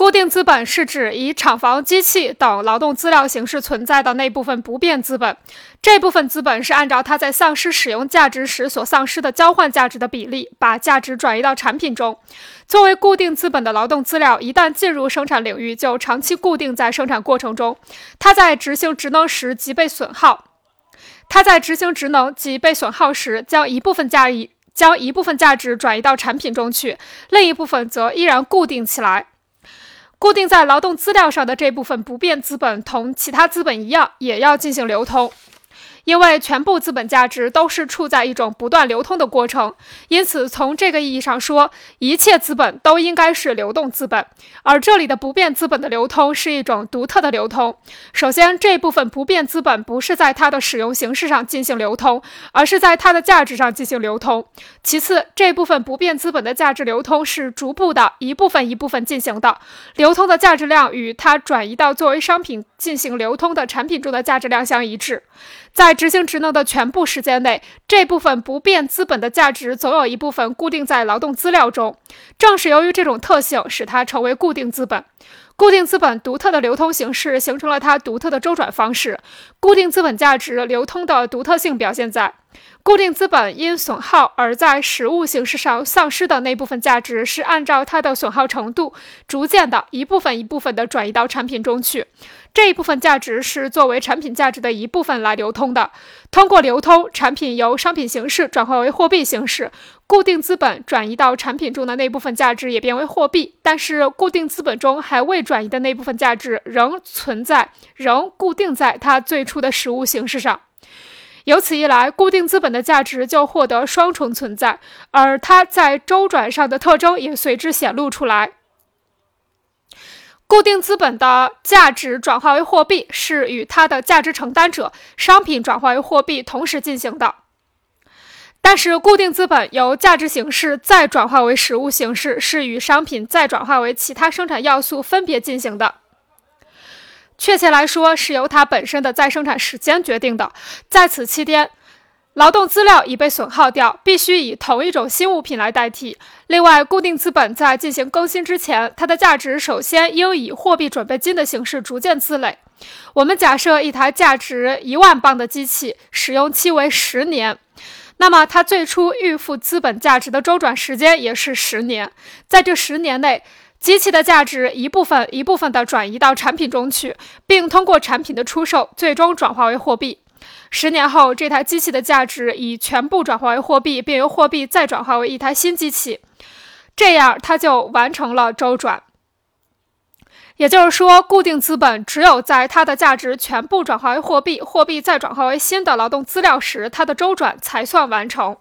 固定资本是指以厂房、机器等劳动资料形式存在的那部分不变资本。这部分资本是按照它在丧失使用价值时所丧失的交换价值的比例，把价值转移到产品中。作为固定资本的劳动资料，一旦进入生产领域，就长期固定在生产过程中。它在执行职能时即被损耗。它在执行职能及被损耗时，将一部分价值将一部分价值转移到产品中去，另一部分则依然固定起来。固定在劳动资料上的这部分不变资本，同其他资本一样，也要进行流通。因为全部资本价值都是处在一种不断流通的过程，因此从这个意义上说，一切资本都应该是流动资本。而这里的不变资本的流通是一种独特的流通。首先，这部分不变资本不是在它的使用形式上进行流通，而是在它的价值上进行流通。其次，这部分不变资本的价值流通是逐步的一部分一部分进行的，流通的价值量与它转移到作为商品进行流通的产品中的价值量相一致。在在执行职能的全部时间内，这部分不变资本的价值总有一部分固定在劳动资料中。正是由于这种特性，使它成为固定资本。固定资本独特的流通形式形成了它独特的周转方式。固定资本价值流通的独特性表现在。固定资本因损耗而在实物形式上丧失的那部分价值，是按照它的损耗程度，逐渐的一部分一部分的转移到产品中去。这一部分价值是作为产品价值的一部分来流通的。通过流通，产品由商品形式转化为货币形式，固定资本转移到产品中的那部分价值也变为货币。但是，固定资本中还未转移的那部分价值仍存在，仍固定在它最初的实物形式上。由此一来，固定资本的价值就获得双重存在，而它在周转上的特征也随之显露出来。固定资本的价值转化为货币，是与它的价值承担者商品转化为货币同时进行的。但是，固定资本由价值形式再转化为实物形式，是与商品再转化为其他生产要素分别进行的。确切来说，是由它本身的再生产时间决定的。在此期间，劳动资料已被损耗掉，必须以同一种新物品来代替。另外，固定资本在进行更新之前，它的价值首先应以货币准备金的形式逐渐积累。我们假设一台价值一万磅的机器使用期为十年，那么它最初预付资本价值的周转时间也是十年。在这十年内，机器的价值一部分一部分地转移到产品中去，并通过产品的出售，最终转化为货币。十年后，这台机器的价值已全部转化为货币，并由货币再转化为一台新机器，这样它就完成了周转。也就是说，固定资本只有在它的价值全部转化为货币，货币再转化为新的劳动资料时，它的周转才算完成。